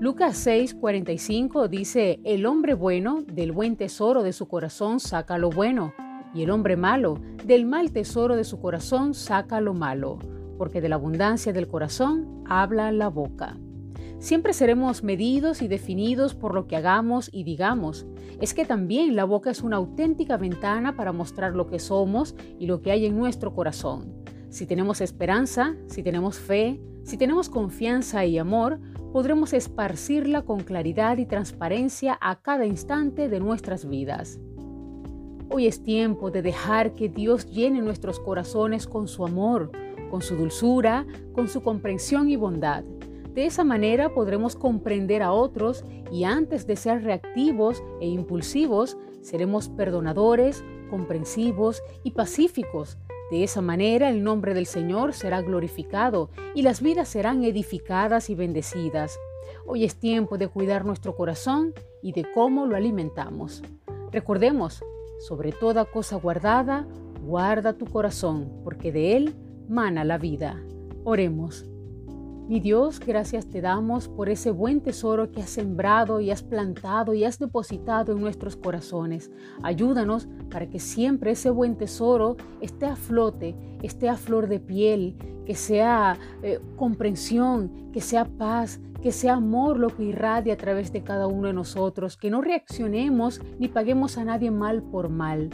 Lucas 6:45 dice, El hombre bueno del buen tesoro de su corazón saca lo bueno, y el hombre malo del mal tesoro de su corazón saca lo malo, porque de la abundancia del corazón habla la boca. Siempre seremos medidos y definidos por lo que hagamos y digamos. Es que también la boca es una auténtica ventana para mostrar lo que somos y lo que hay en nuestro corazón. Si tenemos esperanza, si tenemos fe, si tenemos confianza y amor, podremos esparcirla con claridad y transparencia a cada instante de nuestras vidas. Hoy es tiempo de dejar que Dios llene nuestros corazones con su amor, con su dulzura, con su comprensión y bondad. De esa manera podremos comprender a otros y antes de ser reactivos e impulsivos, seremos perdonadores, comprensivos y pacíficos de esa manera el nombre del Señor será glorificado y las vidas serán edificadas y bendecidas. Hoy es tiempo de cuidar nuestro corazón y de cómo lo alimentamos. Recordemos, sobre toda cosa guardada, guarda tu corazón, porque de él mana la vida. Oremos. Mi Dios, gracias te damos por ese buen tesoro que has sembrado y has plantado y has depositado en nuestros corazones. Ayúdanos para que siempre ese buen tesoro esté a flote, esté a flor de piel, que sea eh, comprensión, que sea paz, que sea amor lo que irradia a través de cada uno de nosotros, que no reaccionemos ni paguemos a nadie mal por mal.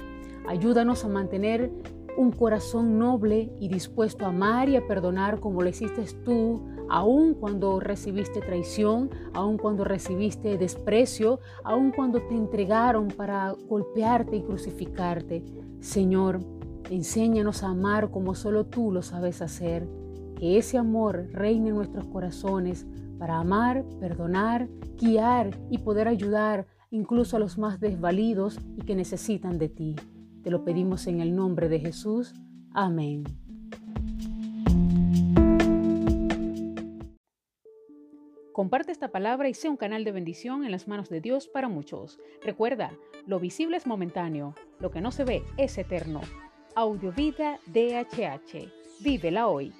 Ayúdanos a mantener un corazón noble y dispuesto a amar y a perdonar como lo hiciste tú, aun cuando recibiste traición, aun cuando recibiste desprecio, aun cuando te entregaron para golpearte y crucificarte. Señor, enséñanos a amar como solo tú lo sabes hacer. Que ese amor reine en nuestros corazones para amar, perdonar, guiar y poder ayudar incluso a los más desvalidos y que necesitan de ti. Te lo pedimos en el nombre de Jesús. Amén. Comparte esta palabra y sea un canal de bendición en las manos de Dios para muchos. Recuerda, lo visible es momentáneo, lo que no se ve es eterno. Audiovida DHH. Vívela hoy.